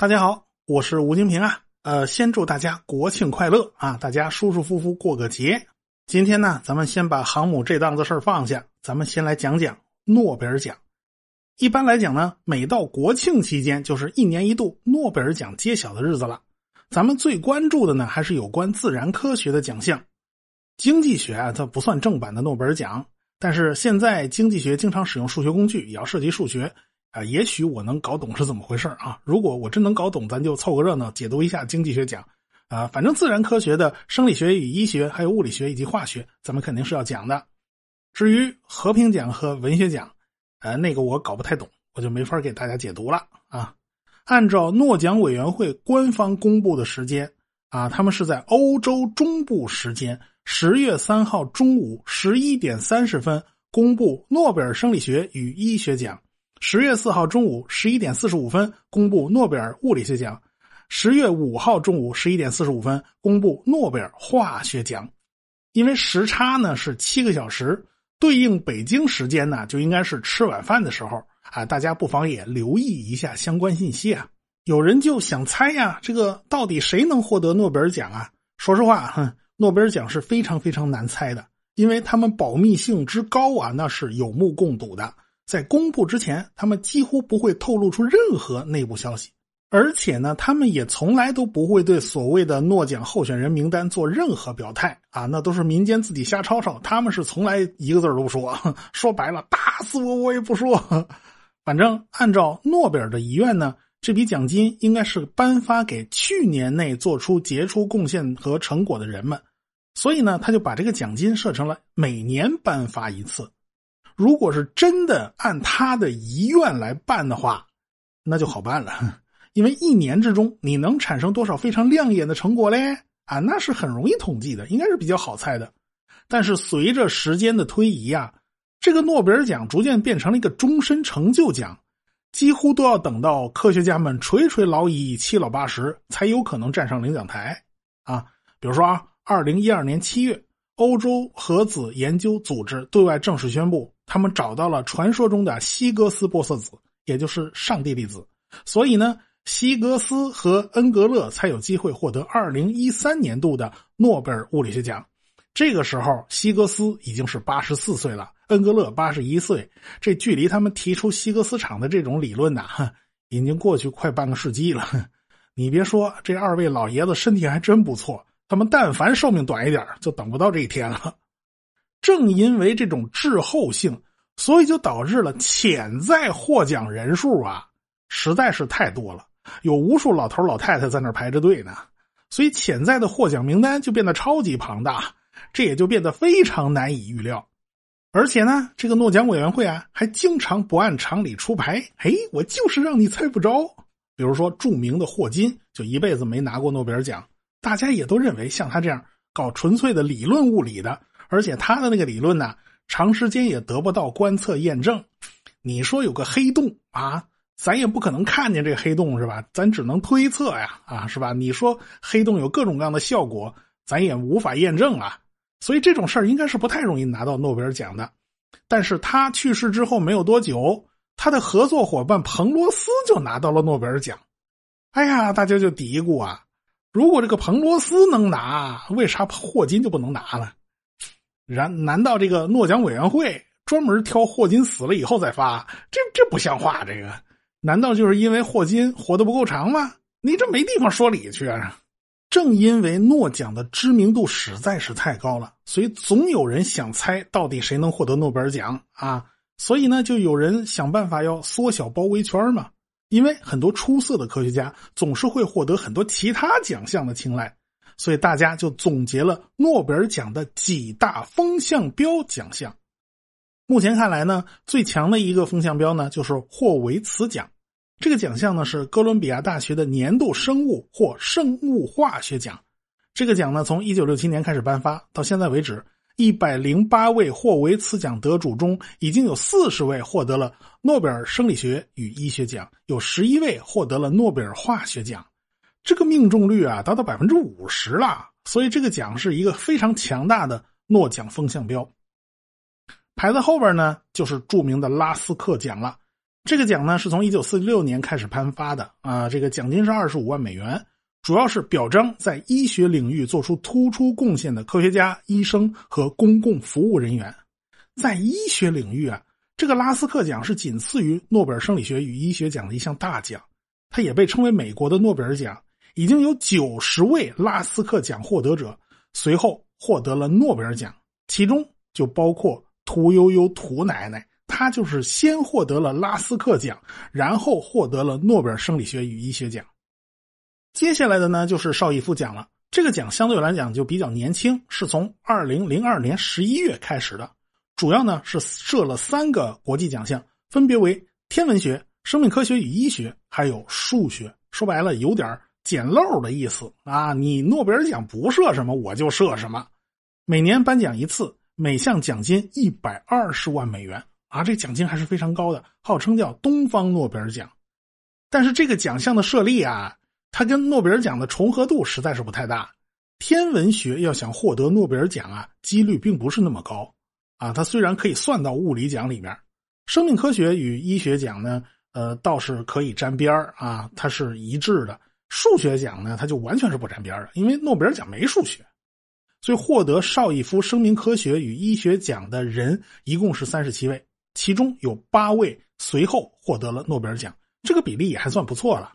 大家好，我是吴金平啊。呃，先祝大家国庆快乐啊！大家舒舒服服过个节。今天呢，咱们先把航母这档子事儿放下，咱们先来讲讲诺贝尔奖。一般来讲呢，每到国庆期间，就是一年一度诺贝尔奖揭晓的日子了。咱们最关注的呢，还是有关自然科学的奖项。经济学啊，它不算正版的诺贝尔奖，但是现在经济学经常使用数学工具，也要涉及数学。啊，也许我能搞懂是怎么回事啊！如果我真能搞懂，咱就凑个热闹，解读一下经济学奖。啊，反正自然科学的生理学与医学，还有物理学以及化学，咱们肯定是要讲的。至于和平奖和文学奖，呃，那个我搞不太懂，我就没法给大家解读了啊。按照诺奖委员会官方公布的时间啊，他们是在欧洲中部时间十月三号中午十一点三十分公布诺贝尔生理学与医学奖。十月四号中午十一点四十五分公布诺贝尔物理学奖，十月五号中午十一点四十五分公布诺贝尔化学奖。因为时差呢是七个小时，对应北京时间呢就应该是吃晚饭的时候啊，大家不妨也留意一下相关信息啊。有人就想猜呀，这个到底谁能获得诺贝尔奖啊？说实话，哼，诺贝尔奖是非常非常难猜的，因为他们保密性之高啊，那是有目共睹的。在公布之前，他们几乎不会透露出任何内部消息，而且呢，他们也从来都不会对所谓的诺奖候选人名单做任何表态啊，那都是民间自己瞎吵吵，他们是从来一个字都不说。说白了，打死我我也不说。反正按照诺贝尔的遗愿呢，这笔奖金应该是颁发给去年内做出杰出贡献和成果的人们，所以呢，他就把这个奖金设成了每年颁发一次。如果是真的按他的遗愿来办的话，那就好办了，因为一年之中你能产生多少非常亮眼的成果嘞？啊，那是很容易统计的，应该是比较好猜的。但是随着时间的推移啊，这个诺贝尔奖逐渐变成了一个终身成就奖，几乎都要等到科学家们垂垂老矣、七老八十才有可能站上领奖台啊。比如说啊，二零一二年七月，欧洲核子研究组织对外正式宣布。他们找到了传说中的希格斯玻色子，也就是上帝粒子，所以呢，希格斯和恩格勒才有机会获得二零一三年度的诺贝尔物理学奖。这个时候，希格斯已经是八十四岁了，恩格勒八十一岁，这距离他们提出希格斯场的这种理论呐，已经过去快半个世纪了。你别说，这二位老爷子身体还真不错，他们但凡寿命短一点，就等不到这一天了。正因为这种滞后性，所以就导致了潜在获奖人数啊，实在是太多了，有无数老头老太太在那排着队呢，所以潜在的获奖名单就变得超级庞大，这也就变得非常难以预料。而且呢，这个诺奖委员会啊，还经常不按常理出牌，哎，我就是让你猜不着。比如说著名的霍金，就一辈子没拿过诺贝尔奖，大家也都认为像他这样搞纯粹的理论物理的。而且他的那个理论呢，长时间也得不到观测验证。你说有个黑洞啊，咱也不可能看见这黑洞是吧？咱只能推测呀，啊是吧？你说黑洞有各种各样的效果，咱也无法验证啊。所以这种事儿应该是不太容易拿到诺贝尔奖的。但是他去世之后没有多久，他的合作伙伴彭罗斯就拿到了诺贝尔奖。哎呀，大家就嘀咕啊，如果这个彭罗斯能拿，为啥霍金就不能拿了？然难道这个诺奖委员会专门挑霍金死了以后再发？这这不像话！这个难道就是因为霍金活得不够长吗？你这没地方说理去啊！正因为诺奖的知名度实在是太高了，所以总有人想猜到底谁能获得诺贝尔奖啊！所以呢，就有人想办法要缩小包围圈嘛。因为很多出色的科学家总是会获得很多其他奖项的青睐。所以大家就总结了诺贝尔奖的几大风向标奖项。目前看来呢，最强的一个风向标呢，就是霍维茨奖。这个奖项呢是哥伦比亚大学的年度生物或生物化学奖。这个奖呢从一九六七年开始颁发，到现在为止，一百零八位霍维茨奖得主中，已经有四十位获得了诺贝尔生理学与医学奖，有十一位获得了诺贝尔化学奖。这个命中率啊达到百分之五十了，所以这个奖是一个非常强大的诺奖风向标。排在后边呢，就是著名的拉斯克奖了。这个奖呢是从一九四六年开始颁发的啊，这个奖金是二十五万美元，主要是表彰在医学领域做出突出贡献的科学家、医生和公共服务人员。在医学领域啊，这个拉斯克奖是仅次于诺贝尔生理学与医学奖的一项大奖，它也被称为美国的诺贝尔奖。已经有九十位拉斯克奖获得者随后获得了诺贝尔奖，其中就包括屠呦呦屠奶奶。她就是先获得了拉斯克奖，然后获得了诺贝尔生理学与医学奖。接下来的呢，就是邵逸夫奖了。这个奖相对来讲就比较年轻，是从二零零二年十一月开始的，主要呢是设了三个国际奖项，分别为天文学、生命科学与医学，还有数学。说白了，有点捡漏的意思啊！你诺贝尔奖不设什么，我就设什么。每年颁奖一次，每项奖金一百二十万美元。啊，这奖金还是非常高的，号称叫东方诺贝尔奖。但是这个奖项的设立啊，它跟诺贝尔奖的重合度实在是不太大。天文学要想获得诺贝尔奖啊，几率并不是那么高啊。它虽然可以算到物理奖里面，生命科学与医学奖呢，呃，倒是可以沾边啊，它是一致的。数学奖呢，它就完全是不沾边的，因为诺贝尔奖没数学。所以获得邵逸夫生命科学与医学奖的人一共是三十七位。其中有八位随后获得了诺贝尔奖，这个比例也还算不错了。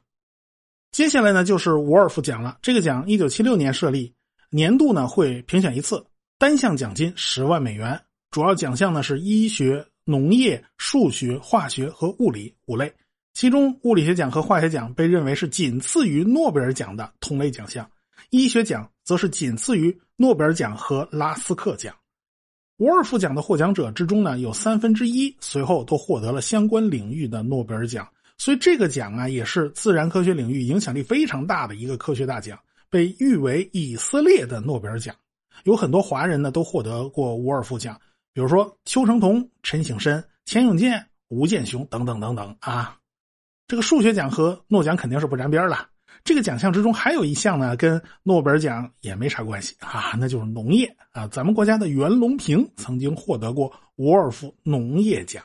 接下来呢，就是沃尔夫奖了。这个奖一九七六年设立，年度呢会评选一次，单项奖金十万美元。主要奖项呢是医学、农业、数学、化学和物理五类，其中物理学奖和化学奖被认为是仅次于诺贝尔奖的同类奖项，医学奖则是仅次于诺贝尔奖和拉斯克奖。沃尔夫奖的获奖者之中呢，有三分之一随后都获得了相关领域的诺贝尔奖，所以这个奖啊，也是自然科学领域影响力非常大的一个科学大奖，被誉为以色列的诺贝尔奖。有很多华人呢都获得过沃尔夫奖，比如说邱成桐、陈省身、钱永健、吴健雄等等等等啊。这个数学奖和诺奖肯定是不沾边了。这个奖项之中还有一项呢，跟诺贝尔奖也没啥关系啊，那就是农业啊。咱们国家的袁隆平曾经获得过沃尔夫农业奖。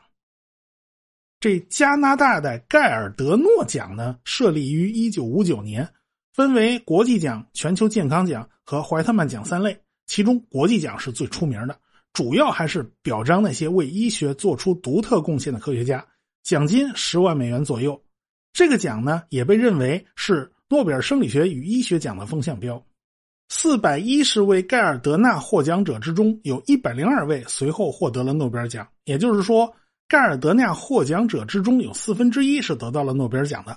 这加拿大的盖尔德诺奖呢，设立于一九五九年，分为国际奖、全球健康奖和怀特曼奖三类，其中国际奖是最出名的，主要还是表彰那些为医学做出独特贡献的科学家，奖金十万美元左右。这个奖呢，也被认为是。诺贝尔生理学与医学奖的风向标，四百一十位盖尔德纳获奖者之中，有一百零二位随后获得了诺贝尔奖。也就是说，盖尔德纳获奖者之中有四分之一是得到了诺贝尔奖的，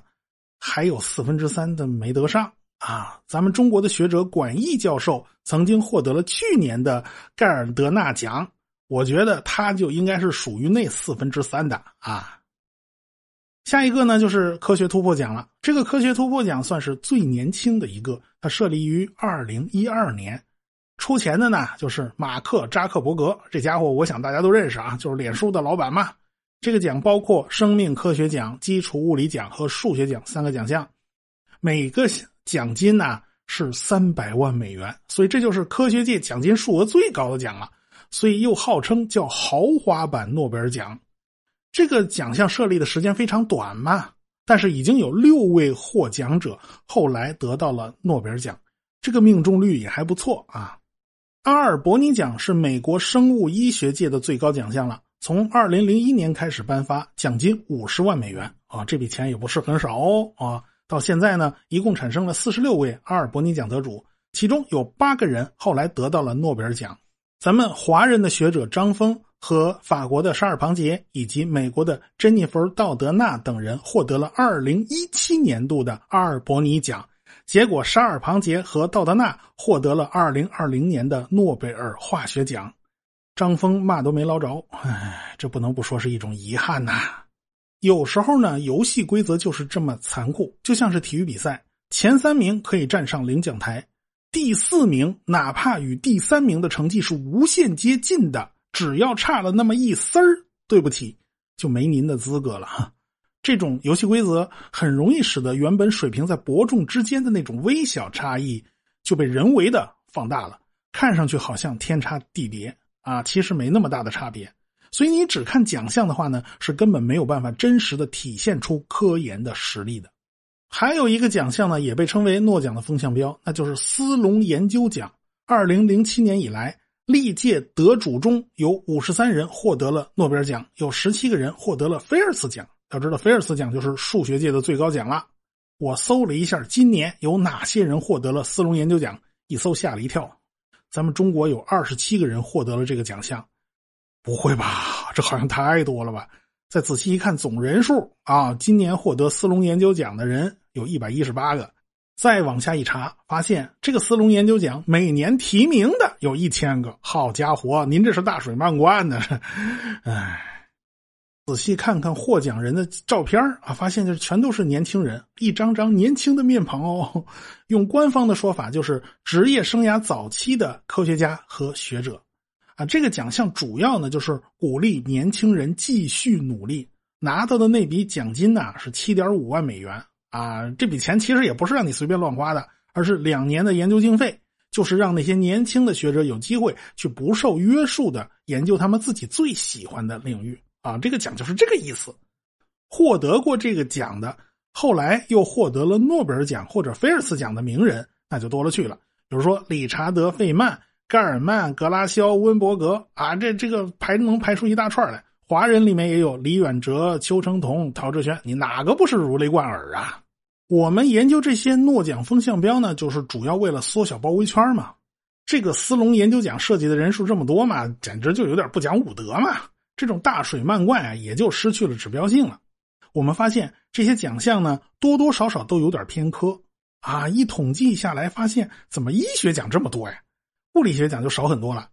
还有四分之三的没得上啊！咱们中国的学者管毅教授曾经获得了去年的盖尔德纳奖，我觉得他就应该是属于那四分之三的啊。下一个呢，就是科学突破奖了。这个科学突破奖算是最年轻的一个，它设立于二零一二年。出钱的呢，就是马克扎克伯格这家伙，我想大家都认识啊，就是脸书的老板嘛。这个奖包括生命科学奖、基础物理奖和数学奖三个奖项，每个奖金呢是三百万美元，所以这就是科学界奖金数额最高的奖了，所以又号称叫豪华版诺贝尔奖。这个奖项设立的时间非常短嘛，但是已经有六位获奖者后来得到了诺贝尔奖，这个命中率也还不错啊。阿尔伯尼奖是美国生物医学界的最高奖项了，从二零零一年开始颁发，奖金五十万美元啊，这笔钱也不是很少哦啊。到现在呢，一共产生了四十六位阿尔伯尼奖得主，其中有八个人后来得到了诺贝尔奖。咱们华人的学者张峰。和法国的沙尔庞杰以及美国的珍妮弗·道德纳等人获得了2017年度的阿尔伯尼奖，结果沙尔庞杰和道德纳获得了2020年的诺贝尔化学奖。张峰嘛都没捞着，唉，这不能不说是一种遗憾呐。有时候呢，游戏规则就是这么残酷，就像是体育比赛，前三名可以站上领奖台，第四名哪怕与第三名的成绩是无限接近的。只要差了那么一丝儿，对不起，就没您的资格了哈。这种游戏规则很容易使得原本水平在伯仲之间的那种微小差异就被人为的放大了，看上去好像天差地别啊，其实没那么大的差别。所以你只看奖项的话呢，是根本没有办法真实的体现出科研的实力的。还有一个奖项呢，也被称为诺奖的风向标，那就是斯隆研究奖。二零零七年以来，历届得主中有五十三人获得了诺贝尔奖，有十七个人获得了菲尔茨奖。要知道，菲尔茨奖就是数学界的最高奖了。我搜了一下，今年有哪些人获得了斯隆研究奖？一搜吓了一跳，咱们中国有二十七个人获得了这个奖项。不会吧？这好像太多了吧？再仔细一看，总人数啊，今年获得斯隆研究奖的人有一百一十八个。再往下一查，发现这个斯隆研究奖每年提名的有一千个。好家伙，您这是大水漫灌呢！哎。仔细看看获奖人的照片啊，发现就全都是年轻人，一张张年轻的面庞哦。用官方的说法，就是职业生涯早期的科学家和学者啊。这个奖项主要呢就是鼓励年轻人继续努力。拿到的那笔奖金呢是七点五万美元啊。这笔钱其实也不是让你随便乱花的，而是两年的研究经费，就是让那些年轻的学者有机会去不受约束的研究他们自己最喜欢的领域。啊，这个奖就是这个意思。获得过这个奖的，后来又获得了诺贝尔奖或者菲尔茨奖的名人，那就多了去了。比如说理查德·费曼、盖尔曼、格拉肖、温伯格啊，这这个排能排出一大串来。华人里面也有李远哲、邱成桐、陶志轩，你哪个不是如雷贯耳啊？我们研究这些诺奖风向标呢，就是主要为了缩小包围圈嘛。这个斯隆研究奖设计的人数这么多嘛，简直就有点不讲武德嘛。这种大水漫灌啊，也就失去了指标性了。我们发现这些奖项呢，多多少少都有点偏科啊。一统计下来，发现怎么医学奖这么多呀？物理学奖就少很多了。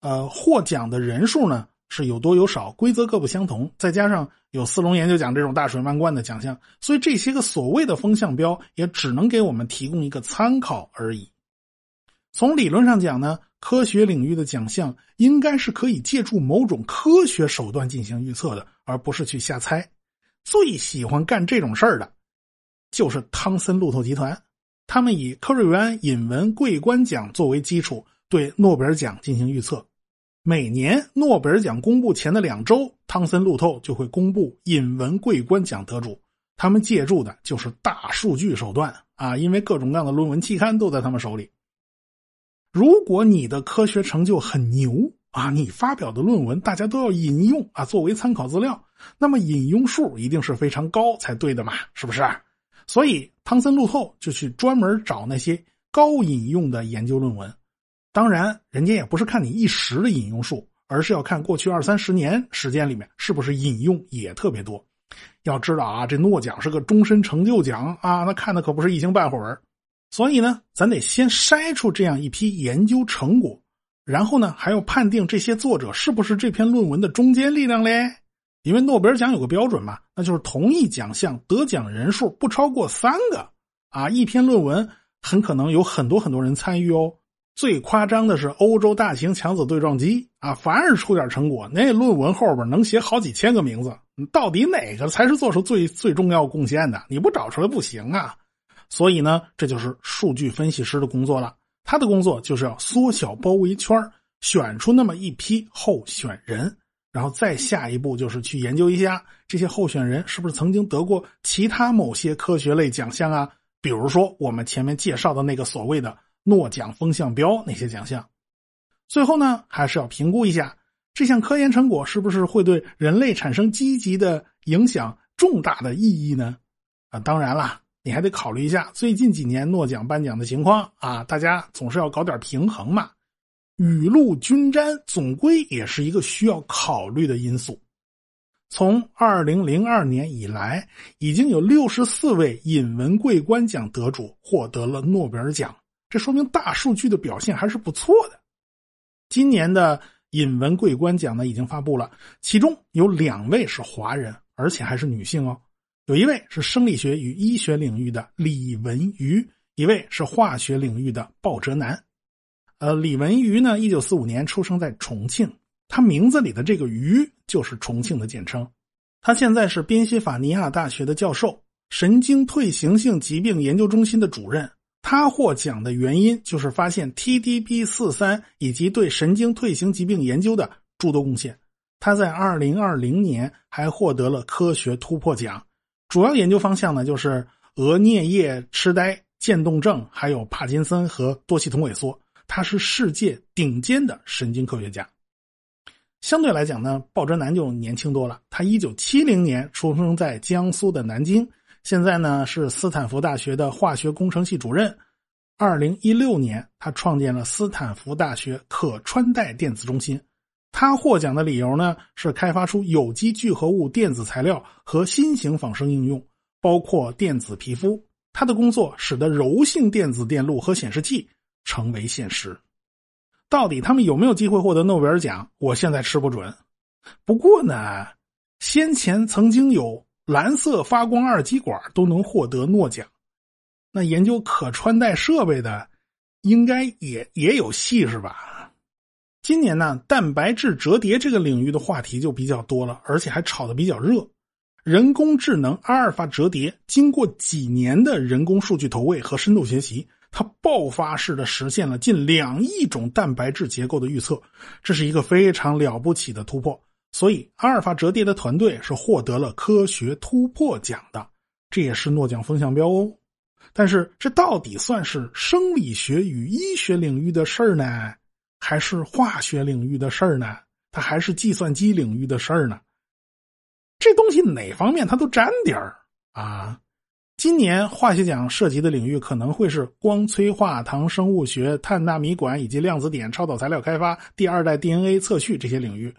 呃，获奖的人数呢是有多有少，规则各不相同。再加上有斯隆研究奖这种大水漫灌的奖项，所以这些个所谓的风向标也只能给我们提供一个参考而已。从理论上讲呢。科学领域的奖项应该是可以借助某种科学手段进行预测的，而不是去瞎猜。最喜欢干这种事儿的，就是汤森路透集团。他们以科瑞安引文桂冠奖作为基础，对诺贝尔奖进行预测。每年诺贝尔奖公布前的两周，汤森路透就会公布引文桂冠奖得主。他们借助的就是大数据手段啊，因为各种各样的论文期刊都在他们手里。如果你的科学成就很牛啊，你发表的论文大家都要引用啊，作为参考资料，那么引用数一定是非常高才对的嘛，是不是？所以汤森路透就去专门找那些高引用的研究论文。当然，人家也不是看你一时的引用数，而是要看过去二三十年时间里面是不是引用也特别多。要知道啊，这诺奖是个终身成就奖啊，那看的可不是一星半会儿。所以呢，咱得先筛出这样一批研究成果，然后呢，还要判定这些作者是不是这篇论文的中坚力量嘞。因为诺贝尔奖有个标准嘛，那就是同一奖项得奖人数不超过三个啊。一篇论文很可能有很多很多人参与哦。最夸张的是欧洲大型强子对撞机啊，凡是出点成果，那论文后边能写好几千个名字。到底哪个才是做出最最重要贡献的？你不找出来不行啊。所以呢，这就是数据分析师的工作了。他的工作就是要缩小包围圈，选出那么一批候选人，然后再下一步就是去研究一下这些候选人是不是曾经得过其他某些科学类奖项啊，比如说我们前面介绍的那个所谓的诺奖风向标那些奖项。最后呢，还是要评估一下这项科研成果是不是会对人类产生积极的影响、重大的意义呢？啊，当然了。你还得考虑一下最近几年诺奖颁奖的情况啊，大家总是要搞点平衡嘛。雨露均沾，总归也是一个需要考虑的因素。从二零零二年以来，已经有六十四位引文桂冠奖得主获得了诺贝尔奖，这说明大数据的表现还是不错的。今年的引文桂冠奖呢已经发布了，其中有两位是华人，而且还是女性哦。有一位是生理学与医学领域的李文瑜，一位是化学领域的鲍哲南。呃，李文瑜呢，一九四五年出生在重庆，他名字里的这个“瑜”就是重庆的简称。他现在是宾夕法尼亚大学的教授，神经退行性疾病研究中心的主任。他获奖的原因就是发现 TDP 四三以及对神经退行疾病研究的诸多贡献。他在二零二零年还获得了科学突破奖，主要研究方向呢就是额颞叶痴呆、渐冻症，还有帕金森和多系统萎缩。他是世界顶尖的神经科学家。相对来讲呢，鲍哲南就年轻多了。他一九七零年出生在江苏的南京，现在呢是斯坦福大学的化学工程系主任。二零一六年，他创建了斯坦福大学可穿戴电子中心。他获奖的理由呢是开发出有机聚合物电子材料和新型仿生应用，包括电子皮肤。他的工作使得柔性电子电路和显示器成为现实。到底他们有没有机会获得诺贝尔奖？我现在吃不准。不过呢，先前曾经有蓝色发光二极管都能获得诺奖，那研究可穿戴设备的应该也也有戏是吧？今年呢，蛋白质折叠这个领域的话题就比较多了，而且还炒得比较热。人工智能阿尔法折叠经过几年的人工数据投喂和深度学习。它爆发式的实现了近两亿种蛋白质结构的预测，这是一个非常了不起的突破。所以，阿尔法折叠的团队是获得了科学突破奖的，这也是诺奖风向标哦。但是，这到底算是生理学与医学领域的事儿呢，还是化学领域的事儿呢？它还是计算机领域的事儿呢？这东西哪方面它都沾点儿啊。今年化学奖涉及的领域可能会是光催化糖生物学、碳纳米管以及量子点超导材料开发、第二代 DNA 测序这些领域，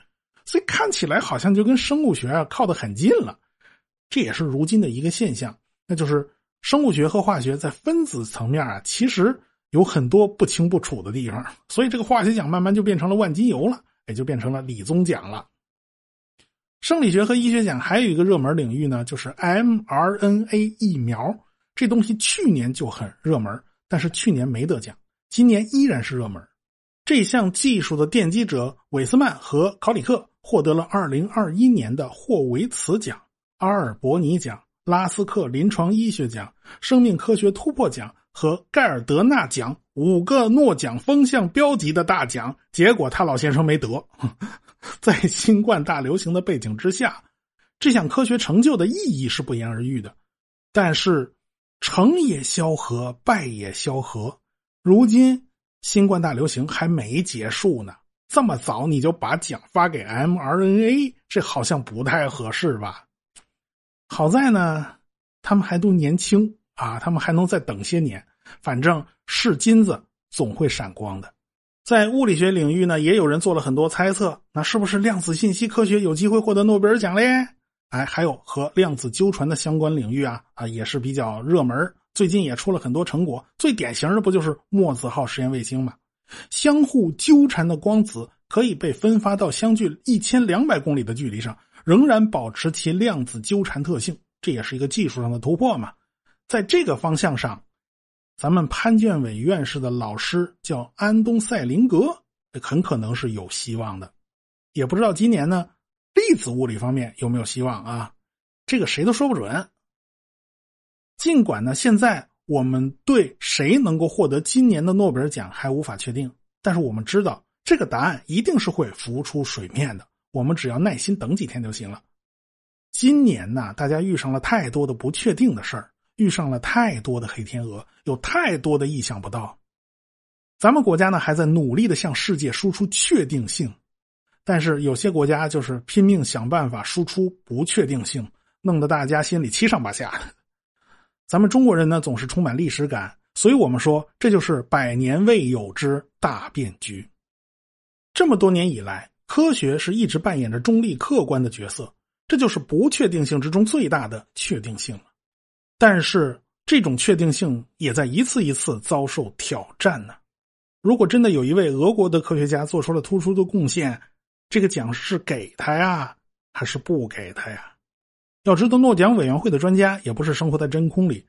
所以看起来好像就跟生物学啊靠得很近了。这也是如今的一个现象，那就是生物学和化学在分子层面啊其实有很多不清不楚的地方，所以这个化学奖慢慢就变成了万金油了，也就变成了理综奖了。生理学和医学奖还有一个热门领域呢，就是 mRNA 疫苗。这东西去年就很热门，但是去年没得奖，今年依然是热门。这项技术的奠基者韦斯曼和考里克获得了2021年的霍维茨奖、阿尔伯尼奖、拉斯克临床医学奖、生命科学突破奖和盖尔德纳奖五个诺奖风向标级的大奖。结果他老先生没得。在新冠大流行的背景之下，这项科学成就的意义是不言而喻的。但是，成也萧何，败也萧何。如今新冠大流行还没结束呢，这么早你就把奖发给 mRNA，这好像不太合适吧？好在呢，他们还都年轻啊，他们还能再等些年。反正是金子总会闪光的。在物理学领域呢，也有人做了很多猜测，那是不是量子信息科学有机会获得诺贝尔奖嘞？哎，还有和量子纠缠的相关领域啊啊，也是比较热门。最近也出了很多成果，最典型的不就是墨子号实验卫星吗？相互纠缠的光子可以被分发到相距一千两百公里的距离上，仍然保持其量子纠缠特性，这也是一个技术上的突破嘛。在这个方向上。咱们潘建伟院士的老师叫安东塞林格，很可能是有希望的，也不知道今年呢粒子物理方面有没有希望啊？这个谁都说不准。尽管呢，现在我们对谁能够获得今年的诺贝尔奖还无法确定，但是我们知道这个答案一定是会浮出水面的，我们只要耐心等几天就行了。今年呢，大家遇上了太多的不确定的事儿。遇上了太多的黑天鹅，有太多的意想不到。咱们国家呢还在努力的向世界输出确定性，但是有些国家就是拼命想办法输出不确定性，弄得大家心里七上八下的。咱们中国人呢总是充满历史感，所以我们说这就是百年未有之大变局。这么多年以来，科学是一直扮演着中立客观的角色，这就是不确定性之中最大的确定性了。但是这种确定性也在一次一次遭受挑战呢。如果真的有一位俄国的科学家做出了突出的贡献，这个奖是给他呀，还是不给他呀？要知道，诺奖委员会的专家也不是生活在真空里，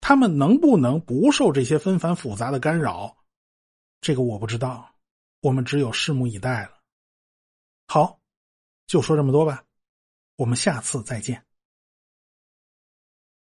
他们能不能不受这些纷繁复杂的干扰？这个我不知道，我们只有拭目以待了。好，就说这么多吧，我们下次再见。